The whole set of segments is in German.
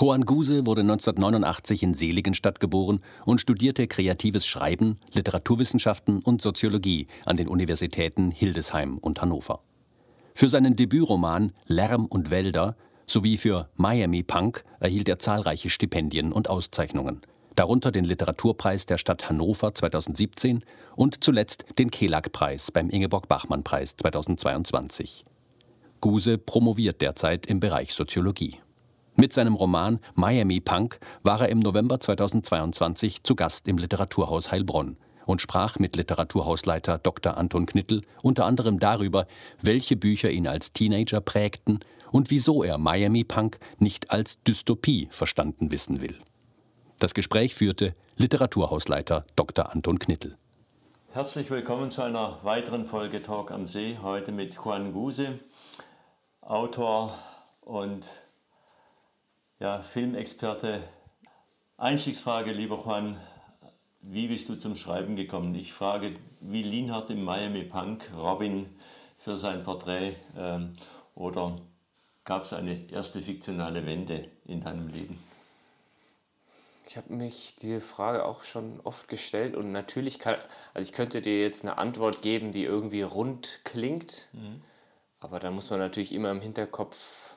Juan Guse wurde 1989 in Seligenstadt geboren und studierte kreatives Schreiben, Literaturwissenschaften und Soziologie an den Universitäten Hildesheim und Hannover. Für seinen Debütroman Lärm und Wälder sowie für Miami Punk erhielt er zahlreiche Stipendien und Auszeichnungen, darunter den Literaturpreis der Stadt Hannover 2017 und zuletzt den Kelag-Preis beim Ingeborg-Bachmann-Preis 2022. Guse promoviert derzeit im Bereich Soziologie. Mit seinem Roman Miami Punk war er im November 2022 zu Gast im Literaturhaus Heilbronn und sprach mit Literaturhausleiter Dr. Anton Knittel unter anderem darüber, welche Bücher ihn als Teenager prägten und wieso er Miami Punk nicht als Dystopie verstanden wissen will. Das Gespräch führte Literaturhausleiter Dr. Anton Knittel. Herzlich willkommen zu einer weiteren Folge Talk am See, heute mit Juan Guse, Autor und ja, Filmexperte. Einstiegsfrage, lieber Juan, wie bist du zum Schreiben gekommen? Ich frage, wie Lienhardt im Miami Punk Robin für sein Porträt ähm, oder gab es eine erste fiktionale Wende in deinem Leben? Ich habe mich diese Frage auch schon oft gestellt und natürlich kann, also ich könnte dir jetzt eine Antwort geben, die irgendwie rund klingt, mhm. aber da muss man natürlich immer im Hinterkopf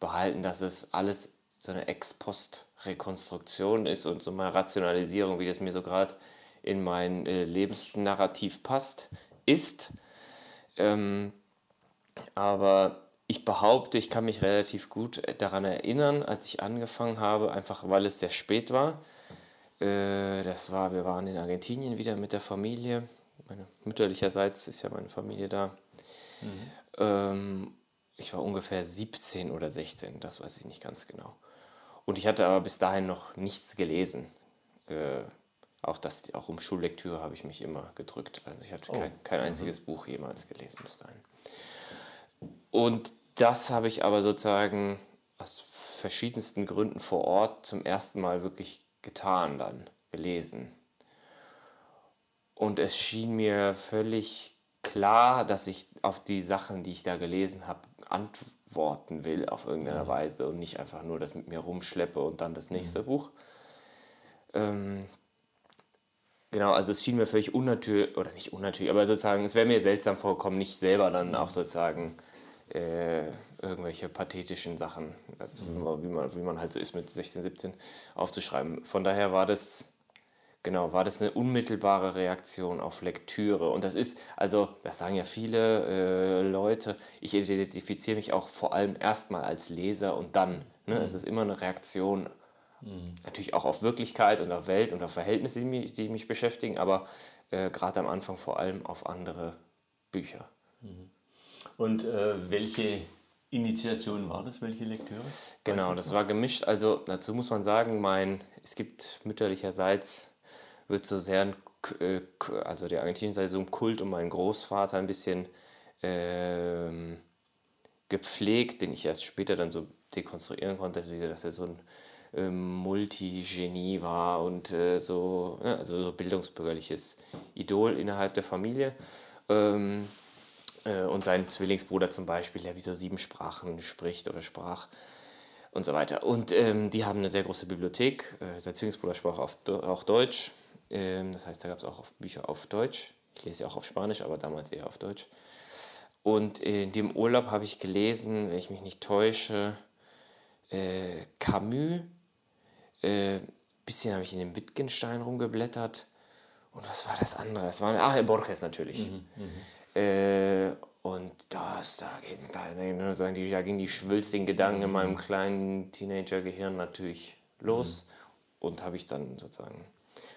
behalten, dass es alles so eine Ex-Post-Rekonstruktion ist und so eine Rationalisierung, wie das mir so gerade in mein äh, Lebensnarrativ passt, ist. Ähm, aber ich behaupte, ich kann mich relativ gut daran erinnern, als ich angefangen habe, einfach weil es sehr spät war. Äh, das war, wir waren in Argentinien wieder mit der Familie. Meine mütterlicherseits ist ja meine Familie da. Mhm. Ähm, ich war ungefähr 17 oder 16, das weiß ich nicht ganz genau. Und ich hatte aber bis dahin noch nichts gelesen. Äh, auch, das, auch um Schullektüre habe ich mich immer gedrückt. Also ich hatte oh. kein, kein einziges mhm. Buch jemals gelesen bis dahin. Und das habe ich aber sozusagen aus verschiedensten Gründen vor Ort zum ersten Mal wirklich getan, dann gelesen. Und es schien mir völlig klar, dass ich auf die Sachen, die ich da gelesen habe, antworten will auf irgendeine mhm. Weise und nicht einfach nur das mit mir rumschleppe und dann das nächste mhm. Buch. Ähm, genau, also es schien mir völlig unnatürlich, oder nicht unnatürlich, aber sozusagen, es wäre mir seltsam vorgekommen, nicht selber dann auch sozusagen äh, irgendwelche pathetischen Sachen, also mhm. wie, man, wie man halt so ist mit 16, 17, aufzuschreiben. Von daher war das Genau, war das eine unmittelbare Reaktion auf Lektüre. Und das ist, also, das sagen ja viele äh, Leute, ich identifiziere mich auch vor allem erstmal als Leser und dann. Ne? Mhm. Es ist immer eine Reaktion, mhm. natürlich auch auf Wirklichkeit und auf Welt und auf Verhältnisse, die mich, die mich beschäftigen, aber äh, gerade am Anfang vor allem auf andere Bücher. Mhm. Und äh, welche Initiation war das? Welche Lektüre? Genau, das war gemischt. Also dazu muss man sagen, mein, es gibt mütterlicherseits wird so sehr, äh, also der Argentinien so ein Kult um meinen Großvater ein bisschen ähm, gepflegt, den ich erst später dann so dekonstruieren konnte, dass er so ein ähm, Multigenie war und äh, so, ne, also so bildungsbürgerliches Idol innerhalb der Familie. Ähm, äh, und sein Zwillingsbruder zum Beispiel, der wie so sieben Sprachen spricht oder sprach und so weiter. Und ähm, die haben eine sehr große Bibliothek. Äh, sein Zwillingsbruder sprach auch Deutsch. Ähm, das heißt, da gab es auch Bücher auf Deutsch. Ich lese ja auch auf Spanisch, aber damals eher auf Deutsch. Und in dem Urlaub habe ich gelesen, wenn ich mich nicht täusche, äh, Camus. Äh, bisschen habe ich in dem Wittgenstein rumgeblättert. Und was war das andere? Das war, ach, Borges natürlich. Mhm, mhm. äh, und das, da, da, da, gingen die schwülstigen Gedanken in meinem mhm. kleinen Teenager-Gehirn natürlich los. Mhm. Und habe ich dann sozusagen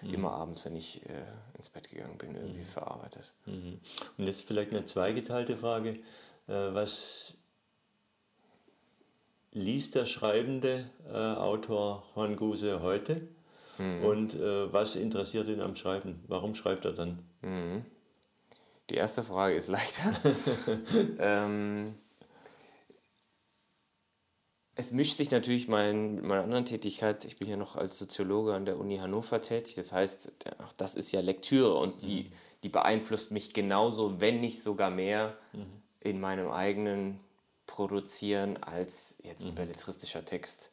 mhm. immer abends, wenn ich äh, ins Bett gegangen bin, irgendwie mhm. verarbeitet. Mhm. Und jetzt vielleicht eine zweigeteilte Frage. Äh, was liest der schreibende äh, Autor Juan Guse heute? Mhm. Und äh, was interessiert ihn am Schreiben? Warum schreibt er dann? Mhm. Die erste Frage ist leichter. ähm, es mischt sich natürlich mein, mit meiner anderen Tätigkeit. Ich bin ja noch als Soziologe an der Uni Hannover tätig. Das heißt, auch das ist ja Lektüre und die, mhm. die beeinflusst mich genauso, wenn nicht sogar mehr, mhm. in meinem eigenen Produzieren als jetzt ein mhm. belletristischer Text.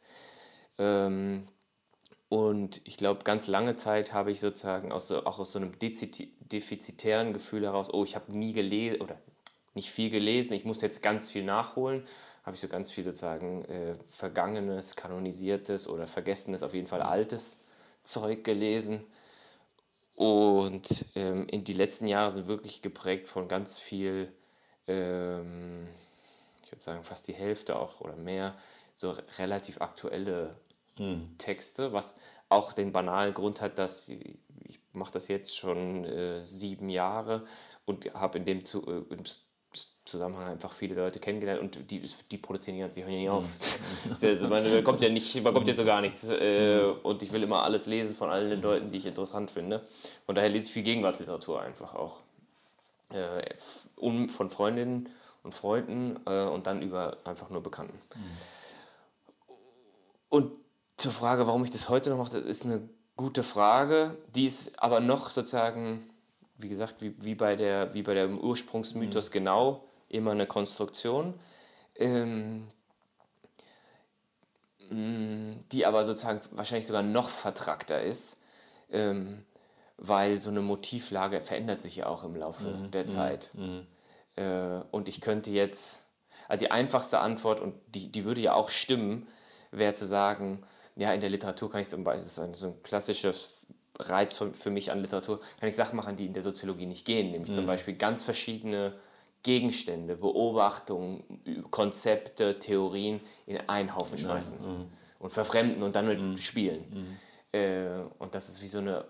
Ähm, und ich glaube, ganz lange Zeit habe ich sozusagen aus so, auch aus so einem defizitären Gefühl heraus, oh, ich habe nie gelesen oder nicht viel gelesen, ich muss jetzt ganz viel nachholen habe ich so ganz viel sozusagen äh, vergangenes, kanonisiertes oder vergessenes, auf jeden Fall altes Zeug gelesen. Und ähm, in die letzten Jahre sind wirklich geprägt von ganz viel, ähm, ich würde sagen fast die Hälfte auch oder mehr, so relativ aktuelle mhm. Texte, was auch den banalen Grund hat, dass ich mache das jetzt schon äh, sieben Jahre und habe in dem zu, äh, Zusammenhang einfach viele Leute kennengelernt und die, die produzieren die ganze, die hören ja nie auf. also man kommt ja nicht, man kommt ja so gar nichts. Äh, und ich will immer alles lesen von allen den Leuten, die ich interessant finde. Von daher lese ich viel Gegenwartsliteratur einfach auch. Äh, von Freundinnen und Freunden äh, und dann über einfach nur Bekannten. Und zur Frage, warum ich das heute noch mache, das ist eine gute Frage. Die ist aber noch sozusagen, wie gesagt, wie, wie, bei, der, wie bei dem Ursprungsmythos mhm. genau immer eine Konstruktion, ähm, mm, die aber sozusagen wahrscheinlich sogar noch vertrackter ist, ähm, weil so eine Motivlage verändert sich ja auch im Laufe mhm. der mhm. Zeit. Mhm. Äh, und ich könnte jetzt, also die einfachste Antwort, und die, die würde ja auch stimmen, wäre zu sagen, ja, in der Literatur kann ich zum Beispiel, das ist ein, so ein klassischer Reiz für, für mich an Literatur, kann ich Sachen machen, die in der Soziologie nicht gehen, nämlich mhm. zum Beispiel ganz verschiedene Gegenstände, Beobachtungen, Konzepte, Theorien in einen Haufen schmeißen ja, mhm. und verfremden und dann mit mhm. spielen. Mhm. Äh, und das ist wie so eine,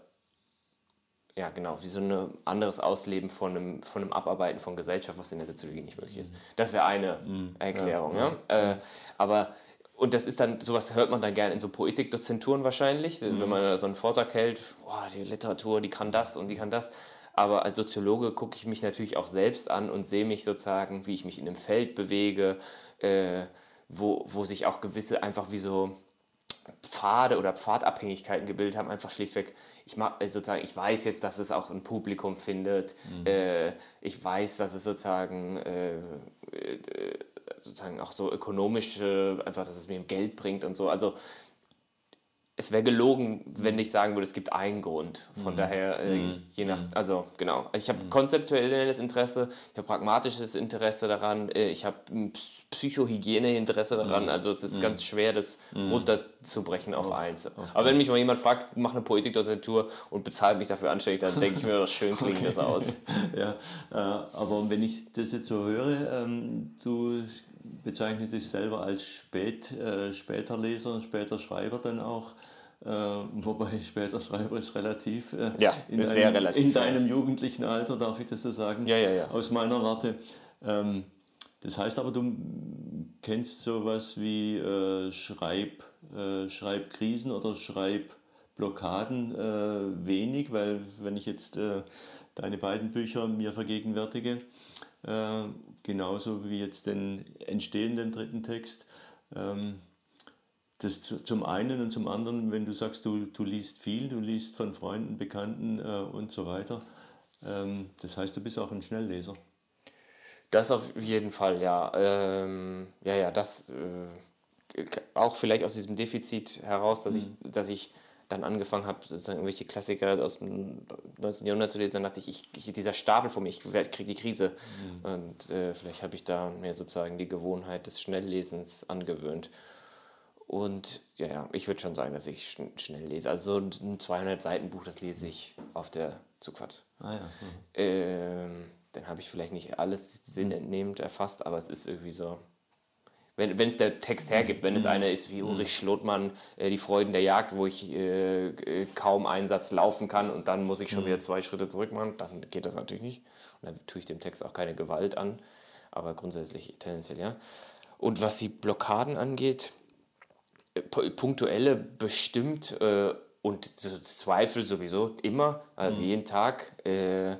ja genau, wie so ein anderes Ausleben von einem, von einem Abarbeiten von Gesellschaft, was in der Soziologie nicht möglich ist. Mhm. Das wäre eine mhm. Erklärung. Ja, ja. Äh, aber und das ist dann, sowas hört man dann gerne in so Poetikdozenturen wahrscheinlich, wenn man so einen Vortrag hält, boah, die Literatur, die kann das und die kann das. Aber als Soziologe gucke ich mich natürlich auch selbst an und sehe mich sozusagen, wie ich mich in einem Feld bewege, äh, wo, wo sich auch gewisse einfach wie so Pfade oder Pfadabhängigkeiten gebildet haben, einfach schlichtweg, ich, mach, äh, sozusagen, ich weiß jetzt, dass es auch ein Publikum findet, mhm. äh, ich weiß, dass es sozusagen, äh, äh sozusagen auch so ökonomisch, einfach, dass es mir Geld bringt und so. Also es wäre gelogen, wenn ich sagen würde, es gibt einen Grund. Von mhm. daher, äh, mhm. je nach, mhm. also genau. Also ich habe mhm. konzeptuelles Interesse, ich habe pragmatisches Interesse daran, äh, ich habe Psychohygiene-Interesse daran. Mhm. Also es ist mhm. ganz schwer, das runterzubrechen auf, auf eins. Auf Aber wenn mich mal jemand fragt, mach eine Poetikdozentur und bezahlt mich dafür anständig, dann denke ich mir, schön klingt okay. das aus. ja, äh, aber wenn ich das jetzt so höre, ähm, du bezeichnest dich selber als Spät, äh, später Leser, später Schreiber dann auch. Äh, wobei später Schreiber ist relativ. Äh, ja, in ist sehr relativ. In deinem jugendlichen Alter, darf ich das so sagen? Ja, ja, ja. Aus meiner Warte. Ähm, das heißt aber, du kennst sowas wie äh, Schreib, äh, Schreibkrisen oder Schreibblockaden äh, wenig, weil wenn ich jetzt äh, deine beiden Bücher mir vergegenwärtige, äh, genauso wie jetzt den entstehenden dritten Text, ähm, das zum einen und zum anderen, wenn du sagst, du, du liest viel, du liest von Freunden, Bekannten äh, und so weiter. Ähm, das heißt, du bist auch ein Schnellleser. Das auf jeden Fall, ja. Ähm, ja, ja, das äh, auch vielleicht aus diesem Defizit heraus, dass, mhm. ich, dass ich dann angefangen habe, sozusagen irgendwelche Klassiker aus dem 19. Jahrhundert zu lesen, dann dachte ich, ich, ich dieser Stapel vor mir, ich kriege die Krise. Mhm. Und äh, vielleicht habe ich da mir sozusagen die Gewohnheit des Schnelllesens angewöhnt. Und ja, ja ich würde schon sagen, dass ich schn schnell lese. Also ein 200-Seiten-Buch, das lese ich auf der Zugfahrt. Ah, ja. Mhm. Ähm, dann habe ich vielleicht nicht alles sinnentnehmend erfasst, aber es ist irgendwie so. Wenn es der Text hergibt, wenn es mhm. einer ist wie Ulrich Schlotmann, äh, Die Freuden der Jagd, wo ich äh, äh, kaum einen Satz laufen kann und dann muss ich schon mhm. wieder zwei Schritte zurück machen, dann geht das natürlich nicht. Und dann tue ich dem Text auch keine Gewalt an, aber grundsätzlich tendenziell ja. Und was die Blockaden angeht, äh, punktuelle bestimmt äh, und Zweifel sowieso immer, also mhm. jeden Tag. Äh,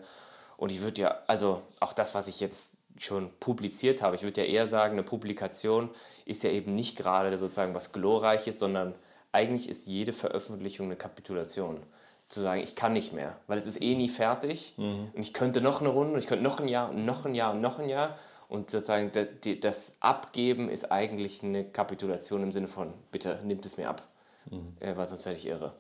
und ich würde ja, also auch das, was ich jetzt schon publiziert habe, ich würde ja eher sagen, eine Publikation ist ja eben nicht gerade sozusagen was Glorreiches, sondern eigentlich ist jede Veröffentlichung eine Kapitulation. Zu sagen, ich kann nicht mehr, weil es ist eh nie fertig mhm. und ich könnte noch eine Runde, ich könnte noch ein Jahr und noch ein Jahr und noch ein Jahr und sozusagen das Abgeben ist eigentlich eine Kapitulation im Sinne von, bitte nimmt es mir ab, mhm. äh, weil sonst werde ich irre.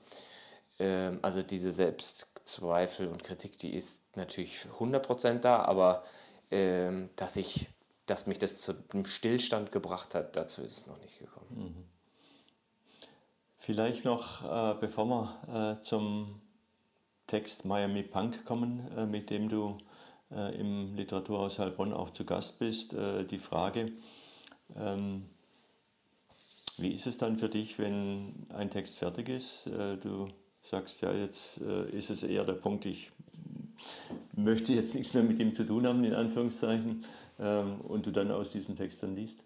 Ähm, also diese Selbstzweifel und Kritik, die ist natürlich 100% da, aber dass, ich, dass mich das zu einem Stillstand gebracht hat, dazu ist es noch nicht gekommen. Mhm. Vielleicht noch, äh, bevor wir äh, zum Text Miami Punk kommen, äh, mit dem du im Literaturhaus Heilbronn auch zu Gast bist, die Frage, ähm, wie ist es dann für dich, wenn ein Text fertig ist? Du sagst ja, jetzt ist es eher der Punkt, ich möchte jetzt nichts mehr mit ihm zu tun haben, in Anführungszeichen, ähm, und du dann aus diesem Text dann liest?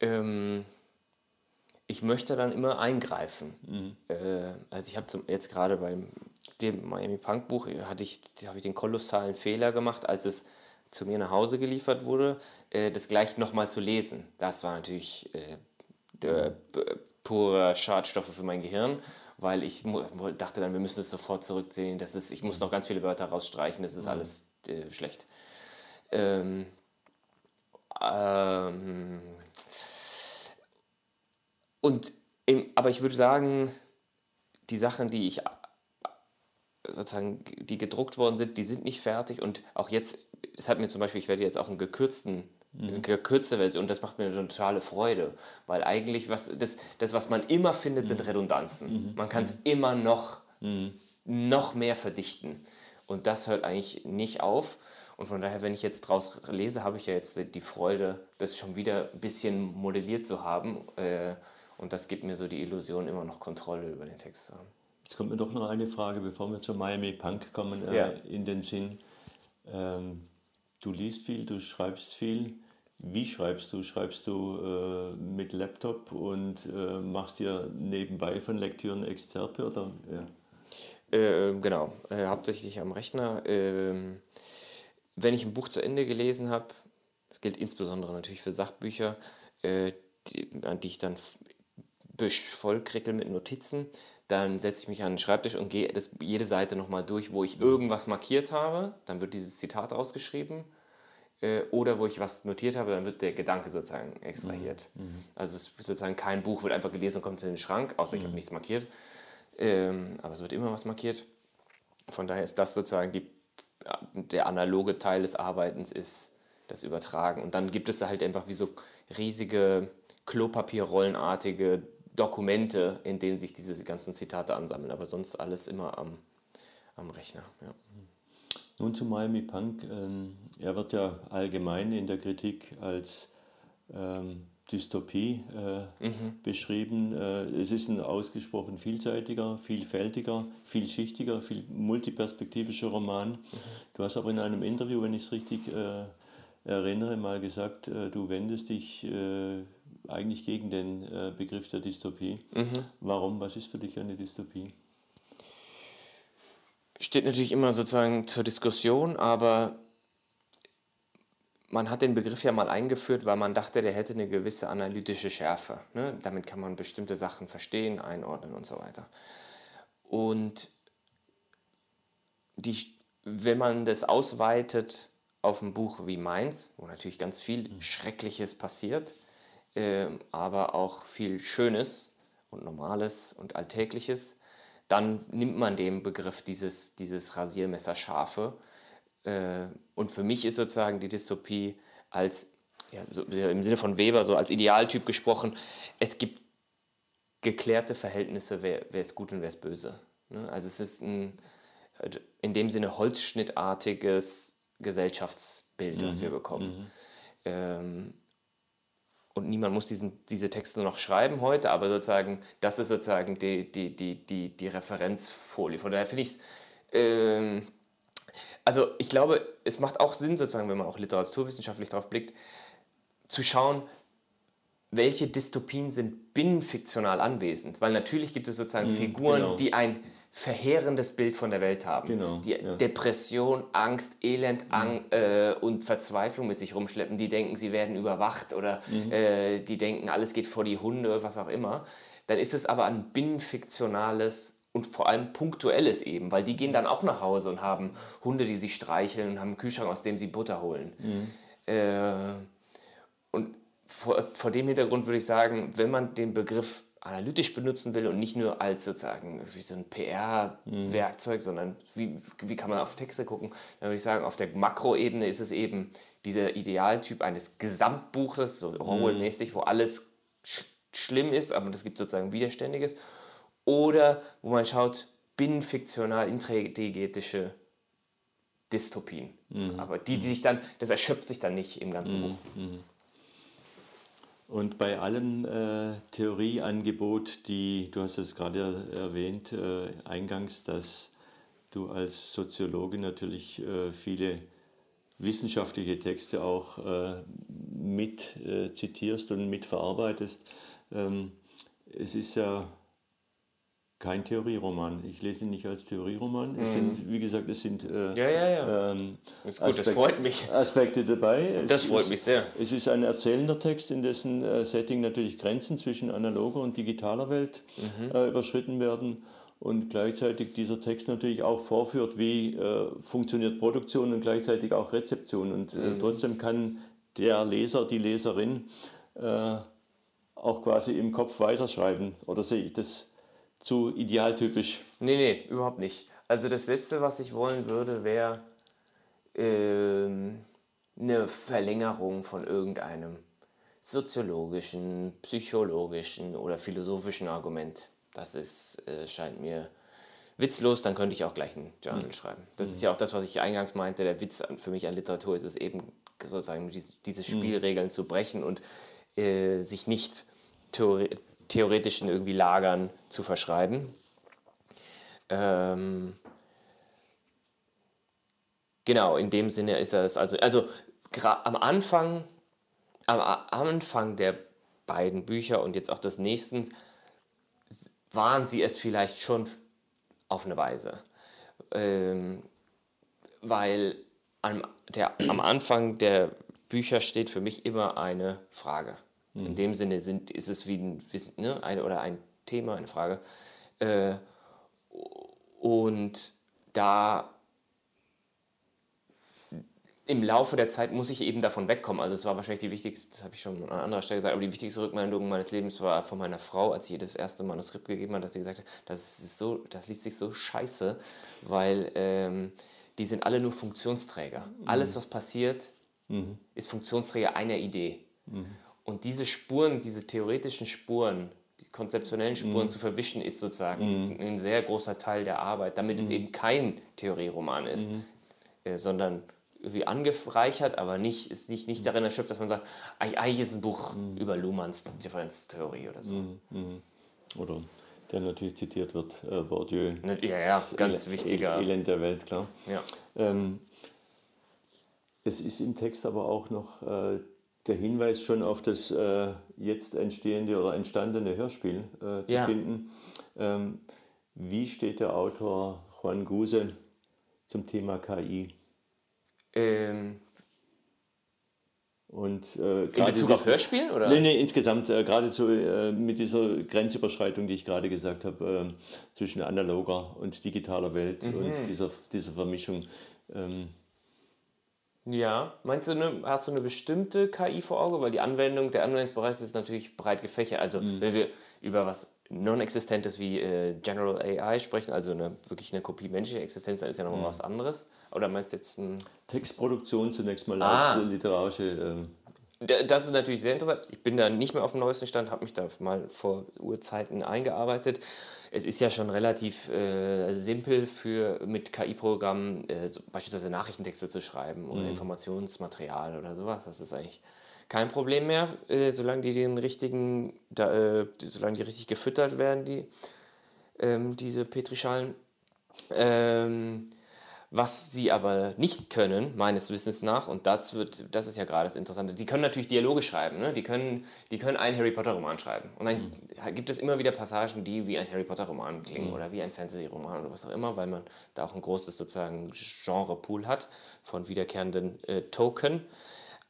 Ähm, ich möchte dann immer eingreifen. Mhm. Äh, also ich habe jetzt gerade beim dem Miami Punk Buch hatte ich, habe ich den kolossalen Fehler gemacht, als es zu mir nach Hause geliefert wurde, äh, das gleich nochmal zu lesen. Das war natürlich äh, pure Schadstoffe für mein Gehirn, weil ich dachte dann, wir müssen es sofort zurückziehen. Das ist, ich muss noch ganz viele Wörter rausstreichen, das ist mhm. alles äh, schlecht. Ähm, ähm, und im, aber ich würde sagen, die Sachen, die ich sozusagen, die gedruckt worden sind, die sind nicht fertig und auch jetzt, es hat mir zum Beispiel, ich werde jetzt auch einen gekürzten mhm. eine gekürzte Version und das macht mir eine totale Freude, weil eigentlich was das, das was man immer findet, sind mhm. Redundanzen. Mhm. Man kann es mhm. immer noch, mhm. noch mehr verdichten und das hört eigentlich nicht auf und von daher, wenn ich jetzt draus lese, habe ich ja jetzt die Freude, das schon wieder ein bisschen modelliert zu haben äh, und das gibt mir so die Illusion, immer noch Kontrolle über den Text zu haben. Jetzt kommt mir doch noch eine Frage, bevor wir zu Miami Punk kommen, äh, ja. in den Sinn. Ähm, du liest viel, du schreibst viel. Wie schreibst du? Schreibst du äh, mit Laptop und äh, machst dir nebenbei von Lektüren Exzerpe oder? Ja. Äh, genau, äh, hauptsächlich am Rechner. Ähm, wenn ich ein Buch zu Ende gelesen habe, das gilt insbesondere natürlich für Sachbücher, äh, die, die ich dann vollkrickel mit Notizen, dann setze ich mich an den Schreibtisch und gehe das, jede Seite nochmal durch, wo ich irgendwas markiert habe. Dann wird dieses Zitat ausgeschrieben. Äh, oder wo ich was notiert habe, dann wird der Gedanke sozusagen extrahiert. Mhm. mhm. Also es wird sozusagen kein Buch wird einfach gelesen und kommt in den Schrank, außer mhm. ich habe nichts markiert. Ähm, aber es wird immer was markiert. Von daher ist das sozusagen die, der analoge Teil des Arbeitens ist das Übertragen. Und dann gibt es halt einfach wie so riesige Klopapierrollenartige Dokumente, in denen sich diese ganzen Zitate ansammeln, aber sonst alles immer am, am Rechner. Ja. Nun zu Miami Punk. Ähm, er wird ja allgemein in der Kritik als ähm, Dystopie äh, mhm. beschrieben. Äh, es ist ein ausgesprochen vielseitiger, vielfältiger, vielschichtiger, viel multiperspektivischer Roman. Mhm. Du hast aber in einem Interview, wenn ich es richtig äh, erinnere, mal gesagt, äh, du wendest dich äh, eigentlich gegen den äh, Begriff der Dystopie. Mhm. Warum? Was ist für dich eine Dystopie? Steht natürlich immer sozusagen zur Diskussion, aber man hat den Begriff ja mal eingeführt, weil man dachte, der hätte eine gewisse analytische Schärfe. Ne? Damit kann man bestimmte Sachen verstehen, einordnen und so weiter. Und die, wenn man das ausweitet auf ein Buch wie meins, wo natürlich ganz viel mhm. Schreckliches passiert, aber auch viel Schönes und Normales und Alltägliches, dann nimmt man dem Begriff dieses, dieses Rasiermesser Schafe. Äh, und für mich ist sozusagen die Dystopie als, ja, so im Sinne von Weber, so als Idealtyp gesprochen, es gibt geklärte Verhältnisse, wer, wer ist gut und wer ist böse. Ne? Also es ist ein in dem Sinne holzschnittartiges Gesellschaftsbild, mhm. was wir bekommen. Mhm. Ähm, und niemand muss diesen, diese Texte noch schreiben heute, aber sozusagen, das ist sozusagen die, die, die, die, die Referenzfolie. Von daher finde ich es, ähm, also ich glaube, es macht auch Sinn, sozusagen, wenn man auch literaturwissenschaftlich darauf blickt, zu schauen, welche Dystopien sind binnenfiktional anwesend? Weil natürlich gibt es sozusagen Figuren, genau. die ein verheerendes Bild von der Welt haben, Genau, die ja. Depression, Angst, Elend Ang äh, und Verzweiflung mit sich rumschleppen, die denken, sie werden überwacht oder äh, die denken, alles geht vor die Hunde, was auch immer. Dann ist es aber ein binnenfiktionales und vor allem punktuelles eben, weil die gehen dann auch nach Hause und haben Hunde, die sie streicheln und haben einen Kühlschrank, aus dem sie Butter holen. Äh, und vor, vor dem Hintergrund würde ich sagen, wenn man den Begriff analytisch benutzen will und nicht nur als sozusagen wie so ein PR-Werkzeug, sondern wie, wie kann man auf Texte gucken, dann würde ich sagen, auf der Makroebene ist es eben dieser Idealtyp eines Gesamtbuches, so Orwell-mäßig, wo alles sch schlimm ist, aber es gibt sozusagen Widerständiges. Oder wo man schaut, binnenfiktional intragetische Dystopien. Aber die, die sich dann, das erschöpft sich dann nicht im ganzen Buch. Und bei allem äh, Theorieangebot, die, du hast es gerade erwähnt, äh, eingangs, dass du als Soziologe natürlich äh, viele wissenschaftliche Texte auch äh, mit zitierst und mit verarbeitest. Ähm, es ist ja kein Theorieroman. Ich lese ihn nicht als Theorieroman. Es sind, wie gesagt, es sind äh, Ja, ja, ja. ähm, Ist gut, das freut mich. Aspekte dabei. Es Das freut ist, mich sehr. Es ist ein erzählender Text, in dessen äh, Setting natürlich Grenzen zwischen analoger und digitaler Welt Mhm. äh, überschritten werden und gleichzeitig dieser Text natürlich auch vorführt, wie äh, funktioniert Produktion und gleichzeitig auch Rezeption. Und äh, Mhm. trotzdem kann der Leser, die Leserin äh, auch quasi im Kopf weiterschreiben. Oder sehe ich das zu idealtypisch? Nee, nee, überhaupt nicht. Also das Letzte, was ich wollen würde, wäre ähm, eine Verlängerung von irgendeinem soziologischen, psychologischen oder philosophischen Argument. Das ist, äh, scheint mir witzlos, dann könnte ich auch gleich ein Journal schreiben. Das ist ja auch das, was ich eingangs meinte, der Witz an- für mich an Literatur ist es eben sozusagen diese, diese Spielregeln zu brechen und äh, sich nicht theoretischen irgendwie Lagern zu verschreiben. Ähm, genau, in dem Sinne ist das also, also am Anfang, am Anfang der beiden Bücher und jetzt auch des nächsten waren sie es vielleicht schon auf eine Weise. Ähm, weil am, der, am Anfang der Bücher steht für mich immer eine Frage. In dem Sinne sind, ist es wie ein, ne, eine, oder ein Thema, eine Frage. Äh, und da im Laufe der Zeit muss ich eben davon wegkommen. Also es war wahrscheinlich die wichtigste, das habe ich schon an anderer Stelle gesagt, aber die wichtigste Rückmeldung meines Lebens war von meiner Frau, als sie ihr das erste Manuskript gegeben hat, dass sie gesagt hat, das, ist so, das liest sich so scheiße, weil ähm, die sind alle nur Funktionsträger. Alles, was passiert, ist Funktionsträger einer Idee. Und diese Spuren, diese theoretischen Spuren, die konzeptionellen Spuren zu verwischen, ist sozusagen ein sehr großer Teil der Arbeit, damit es eben kein Theorieroman ist, äh, sondern irgendwie angereichert, aber nicht, ist nicht, nicht darin erschöpft, dass man sagt, "Eig- eigentlich ist es ein Buch über Luhmanns Differenztheorie oder so. Oder der natürlich zitiert wird, äh, Bourdieu. Ne, Ja, ja, ganz El- wichtiger. El Elend der Welt, klar. Ja. Ähm, es ist im Text aber auch noch äh, der Hinweis schon auf das äh, jetzt entstehende oder entstandene Hörspiel äh, zu Ja. finden. Ähm, wie steht der Autor Juan Guse zum Thema KI? Ähm, Und, äh, in Bezug auf Hörspielen? Oder? Nee, nee, insgesamt, äh, gerade so äh, mit dieser Grenzüberschreitung, die ich gerade gesagt habe, äh, zwischen analoger und digitaler Welt Mhm. und dieser, dieser Vermischung. Ähm, Ja, meinst du, ne, hast du eine bestimmte KI vor Auge? Weil die Anwendung, der Anwendungsbereich ist natürlich breit gefächert. Also wenn wir über was Non-Existentes wie äh, General AI sprechen, also eine, wirklich eine Kopie menschlicher Existenz, dann ist ja nochmal was anderes. Oder meinst du jetzt ein... Textproduktion zunächst mal Ah. literarische. ähm, Das ist natürlich sehr interessant. Ich bin da nicht mehr auf dem neuesten Stand, habe mich da mal vor Urzeiten eingearbeitet. Es ist ja schon relativ äh, simpel für mit KI-Programmen äh, so beispielsweise Nachrichtentexte zu schreiben oder Informationsmaterial oder sowas. Das ist eigentlich kein Problem mehr, äh, solange die den richtigen, da, äh, solange die richtig gefüttert werden, die ähm, diese Petrischalen. Ähm, Was sie aber nicht können, meines Wissens nach, und das, wird, das ist ja gerade das Interessante, sie können natürlich Dialoge schreiben, ne? die, können, die können einen Harry Potter-Roman schreiben. Und dann mhm. gibt es immer wieder Passagen, die wie ein Harry Potter-Roman klingen mhm. oder wie ein Fantasy-Roman oder was auch immer, weil man da auch ein großes sozusagen Genre-Pool hat von wiederkehrenden äh, Token.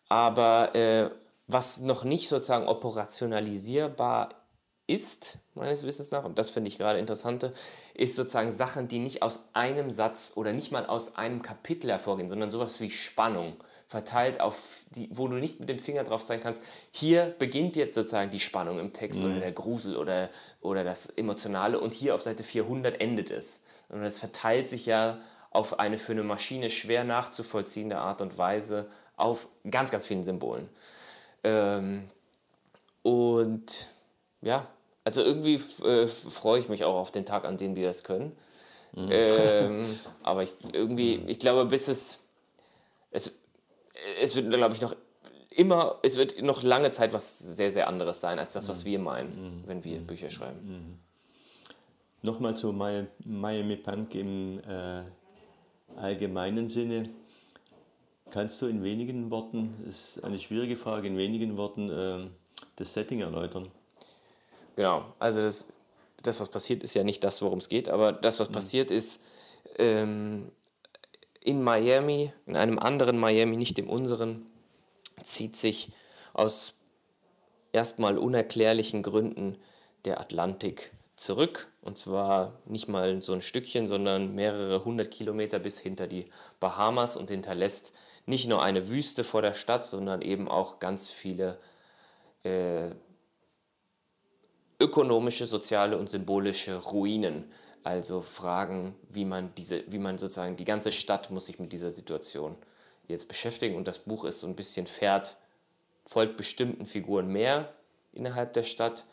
Aber äh, was noch nicht sozusagen operationalisierbar ist, meines Wissens nach, und das finde ich gerade interessant, ist sozusagen Sachen, die nicht aus einem Satz oder nicht mal aus einem Kapitel hervorgehen, sondern sowas wie Spannung verteilt auf die, wo du nicht mit dem Finger drauf zeigen kannst, hier beginnt jetzt sozusagen die Spannung im Text mhm. oder der Grusel oder, oder das Emotionale und hier auf Seite 400 endet es. Und es verteilt sich ja auf eine für eine Maschine schwer nachzuvollziehende Art und Weise auf ganz, ganz vielen Symbolen. Ähm, und ja, also irgendwie äh, freue ich mich auch auf den Tag, an dem wir das können. Mhm. Ähm, aber ich, irgendwie, ich glaube, bis es, es, es wird, glaube ich, noch immer, es wird noch lange Zeit was sehr, sehr anderes sein, als das, was mhm. wir meinen, mhm. wenn wir Bücher schreiben. Mhm. Nochmal zu Miami Punk im äh, allgemeinen Sinne. Kannst du in wenigen Worten, das ist eine schwierige Frage, in wenigen Worten äh, das Setting erläutern? Genau, also das, das, was passiert, ist ja nicht das, worum es geht, aber das, was mhm. passiert, ist ähm, in Miami, in einem anderen Miami, nicht dem unseren, zieht sich aus erstmal unerklärlichen Gründen der Atlantik zurück. Und zwar nicht mal so ein Stückchen, sondern mehrere hundert Kilometer bis hinter die Bahamas und hinterlässt nicht nur eine Wüste vor der Stadt, sondern eben auch ganz viele äh, ökonomische, soziale und symbolische Ruinen. Also Fragen, wie man diese, wie man sozusagen, die ganze Stadt muss sich mit dieser Situation jetzt beschäftigen. Und das Buch ist so ein bisschen fährt, folgt bestimmten Figuren mehr innerhalb der Stadt,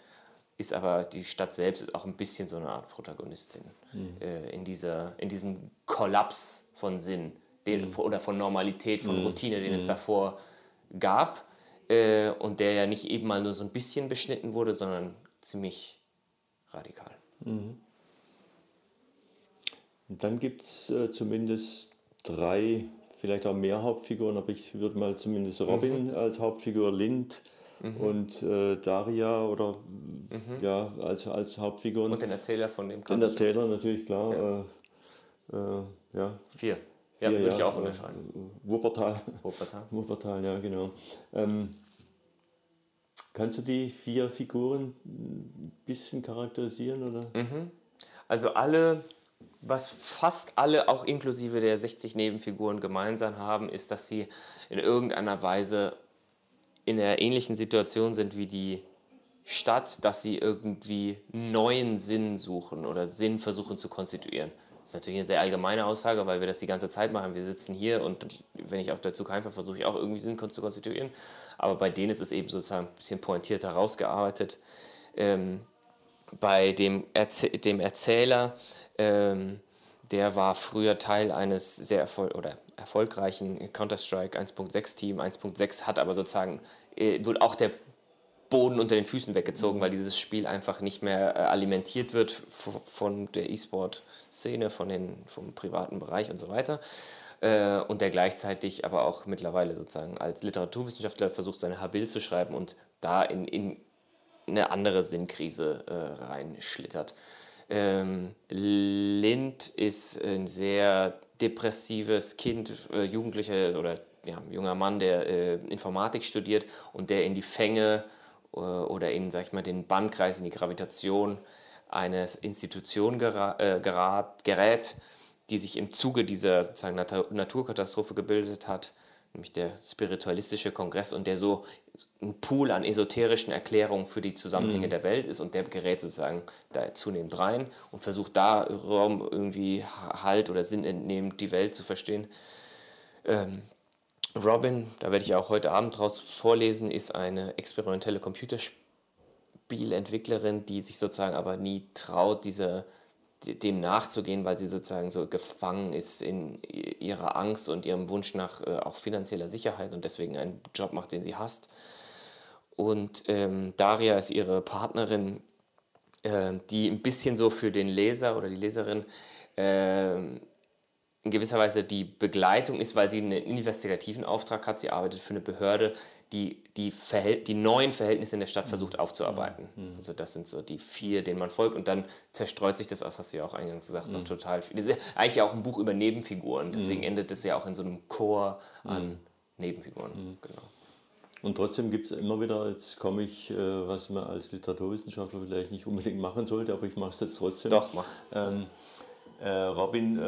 ist aber die Stadt selbst ist auch ein bisschen so eine Art Protagonistin mhm. äh, in, dieser, in diesem Kollaps von Sinn den, mhm. oder von Normalität, von mhm. Routine, den es mhm. davor gab. Äh, und der ja nicht eben mal nur so ein bisschen beschnitten wurde, sondern ziemlich radikal. Mhm. Und dann gibt es äh, zumindest drei, vielleicht auch mehr Hauptfiguren, aber ich würde mal zumindest Robin mhm. als Hauptfigur, Lind mhm. und äh, Daria oder mhm. ja, als, als Hauptfiguren. Und den Erzähler von dem Den Erzähler natürlich, klar. Ja. Äh, äh, ja. Vier. Ja, würde ich auch unterscheiden. Wuppertal. Wuppertal. Wuppertal, ja, genau. Ähm, Kannst du die vier Figuren ein bisschen charakterisieren? Oder? Mhm. Also alle, was fast alle, auch inklusive der 60 Nebenfiguren gemeinsam haben, ist, dass sie in irgendeiner Weise in einer ähnlichen Situation sind wie die Stadt, dass sie irgendwie neuen Sinn suchen oder Sinn versuchen zu konstituieren. Das ist natürlich eine sehr allgemeine Aussage, weil wir das die ganze Zeit machen. Wir sitzen hier und wenn ich auf der Zug einfach versuche ich auch irgendwie Sinn zu konstituieren. Aber bei denen ist es eben sozusagen ein bisschen pointierter rausgearbeitet. Ähm, bei dem, Erzäh dem Erzähler, ähm, der war früher Teil eines sehr erfol oder erfolgreichen Counter-Strike 1.6 Team. 1.6 hat aber sozusagen, äh, wurde auch der Boden unter den Füßen weggezogen, weil dieses Spiel einfach nicht mehr äh, alimentiert wird von der E-Sport-Szene, vom privaten Bereich und so weiter äh, und der gleichzeitig aber auch mittlerweile sozusagen als Literaturwissenschaftler versucht, seine Habil zu schreiben und da in, in eine andere Sinnkrise äh, reinschlittert. Ähm, Lind ist ein sehr depressives Kind, äh, Jugendlicher oder ja, junger Mann, der äh, Informatik studiert und der in die Fänge oder in, sag ich mal, den Bannkreis, in die Gravitation einer Institution gera äh, gerat, gerät die sich im Zuge dieser sozusagen Naturkatastrophe gebildet hat, nämlich der spiritualistische Kongress und der so ein Pool an esoterischen Erklärungen für die Zusammenhänge mhm. der Welt ist und der gerät sozusagen da zunehmend rein und versucht da Raum irgendwie Halt oder Sinn entnehmend die Welt zu verstehen. Ähm, Robin, da werde ich auch heute Abend draus vorlesen, ist eine experimentelle Computerspielentwicklerin, die sich sozusagen aber nie traut, diese dem nachzugehen, weil sie sozusagen so gefangen ist in ihrer Angst und ihrem Wunsch nach äh, auch finanzieller Sicherheit und deswegen einen Job macht, den sie hasst. Und ähm, Daria ist ihre Partnerin, äh, die ein bisschen so für den Leser oder die Leserin äh, in gewisser Weise die Begleitung ist, weil sie einen investigativen Auftrag hat. Sie arbeitet für eine Behörde, die die, die neuen Verhältnisse in der Stadt versucht aufzuarbeiten. Mhm. Also das sind so die vier, denen man folgt. Und dann zerstreut sich das, das hast du ja auch eingangs gesagt, mhm. noch total viel. Das ist eigentlich auch ein Buch über Nebenfiguren. Deswegen mhm. endet es ja auch in so einem Chor an mhm. Nebenfiguren. Mhm. Genau. Und trotzdem gibt es immer wieder, jetzt komme ich, äh, was man als Literaturwissenschaftler vielleicht nicht unbedingt machen sollte, aber ich mache es jetzt trotzdem. Doch, mach. Ähm, äh, Robin äh,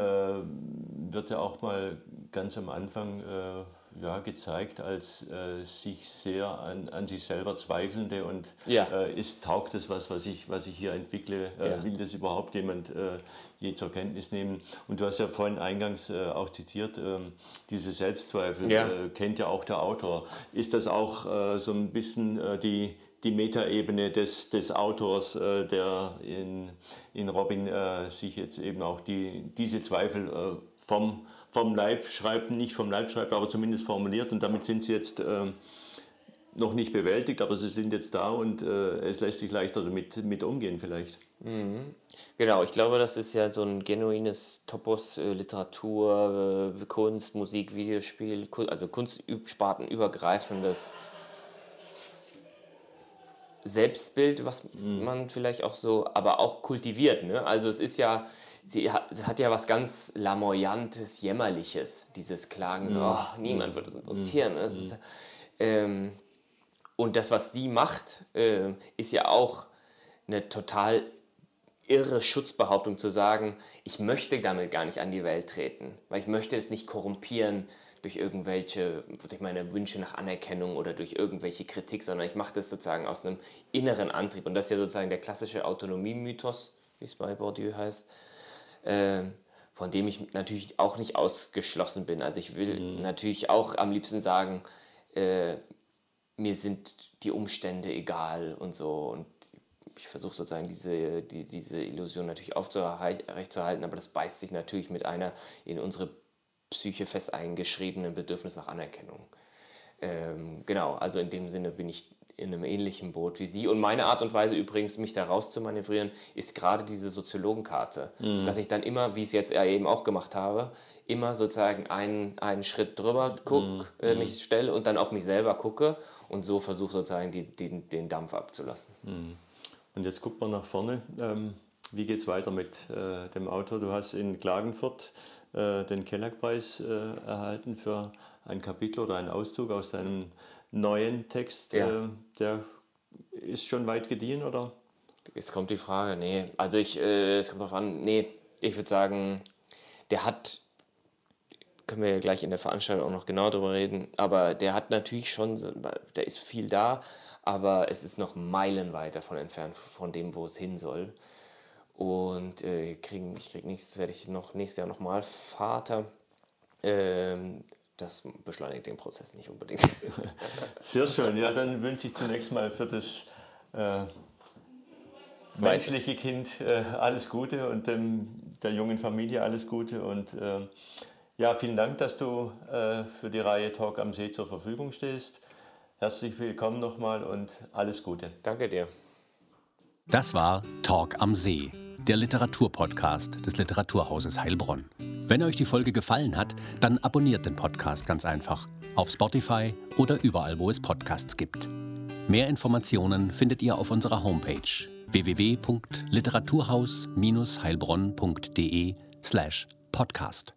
wird ja auch mal ganz am Anfang äh, ja, gezeigt als äh, sich sehr an, an sich selber zweifelnde und ja. äh, ist, taugt das was, was ich, was ich hier entwickle, äh, ja. will das überhaupt jemand je zur Kenntnis nehmen. Und du hast ja vorhin eingangs auch zitiert, ähm, diese Selbstzweifel ja. Kennt ja auch der Autor. Ist das auch so ein bisschen die, die Metaebene des, des Autors, der in, in Robin sich jetzt eben auch die, diese Zweifel vom vom Leib schreibt, nicht vom Leib schreibt, aber zumindest formuliert und damit sind sie jetzt äh, noch nicht bewältigt, aber sie sind jetzt da und äh, es lässt sich leichter damit mit umgehen vielleicht. Mhm. Genau, ich glaube, das ist ja so ein genuines Topos, äh, Literatur, äh, Kunst, Musik, Videospiel, also kunstspartenübergreifendes Selbstbild, was mhm. man vielleicht auch so, aber auch kultiviert. Ne? Also es ist ja, sie hat, es hat ja was ganz Lamoyantes, Jämmerliches, dieses Klagen, so, mhm. oh, niemand wird es interessieren. Mhm. Das ist, ähm, und das, was sie macht, äh, ist ja auch eine total irre Schutzbehauptung zu sagen, ich möchte damit gar nicht an die Welt treten, weil ich möchte es nicht korrumpieren durch irgendwelche, durch meine Wünsche nach Anerkennung oder durch irgendwelche Kritik, sondern ich mache das sozusagen aus einem inneren Antrieb. Und das ist ja sozusagen der klassische Autonomie-Mythos, wie es bei Bourdieu heißt, äh, von dem ich natürlich auch nicht ausgeschlossen bin. Also ich will mhm. natürlich auch am liebsten sagen, äh, mir sind die Umstände egal und so. Und ich versuche sozusagen diese, die, diese Illusion natürlich aufrechtzuerhalten, aber das beißt sich natürlich mit einer in unsere Psyche fest eingeschriebenen Bedürfnis nach Anerkennung. Ähm, genau, also in dem Sinne bin ich in einem ähnlichen Boot wie Sie. Und meine Art und Weise übrigens, mich da rauszumanövrieren, ist gerade diese Soziologenkarte. Mhm. Dass ich dann immer, wie ich es jetzt eben auch gemacht habe, immer sozusagen einen, einen Schritt drüber gucke, mhm. äh, mich mhm. stelle und dann auf mich selber gucke und so versuche sozusagen die, die, den Dampf abzulassen. Mhm. Und jetzt guckt man nach vorne. Ähm, wie geht es weiter mit äh, dem Auto? Du hast in Klagenfurt äh, den Kellerpreis äh, erhalten für ein Kapitel oder einen Auszug aus deinem neuen Text, ja. äh, der ist schon weit gediehen, oder? Es kommt die Frage, nee. Also ich, äh, es kommt darauf an, nee, ich würde sagen, der hat, können wir ja gleich in der Veranstaltung auch noch genau darüber reden, aber der hat natürlich schon, da ist viel da, aber es ist noch meilenweit davon entfernt von dem, wo es hin soll. Und äh, kriegen, ich krieg nichts, werde ich noch nächstes Jahr nochmal Vater. Ähm, das beschleunigt den Prozess nicht unbedingt. Sehr schön. Ja, dann wünsche ich zunächst mal für das äh, menschliche Kind äh, alles Gute und dem, der jungen Familie alles Gute. Und äh, ja, vielen Dank, dass du äh, für die Reihe Talk am See zur Verfügung stehst. Herzlich willkommen nochmal und alles Gute. Danke dir. Das war Talk am See der Literaturpodcast des Literaturhauses Heilbronn. Wenn euch die Folge gefallen hat, dann abonniert den Podcast ganz einfach auf Spotify oder überall, wo es Podcasts gibt. Mehr Informationen findet ihr auf unserer Homepage www.literaturhaus-heilbronn.de slash podcast.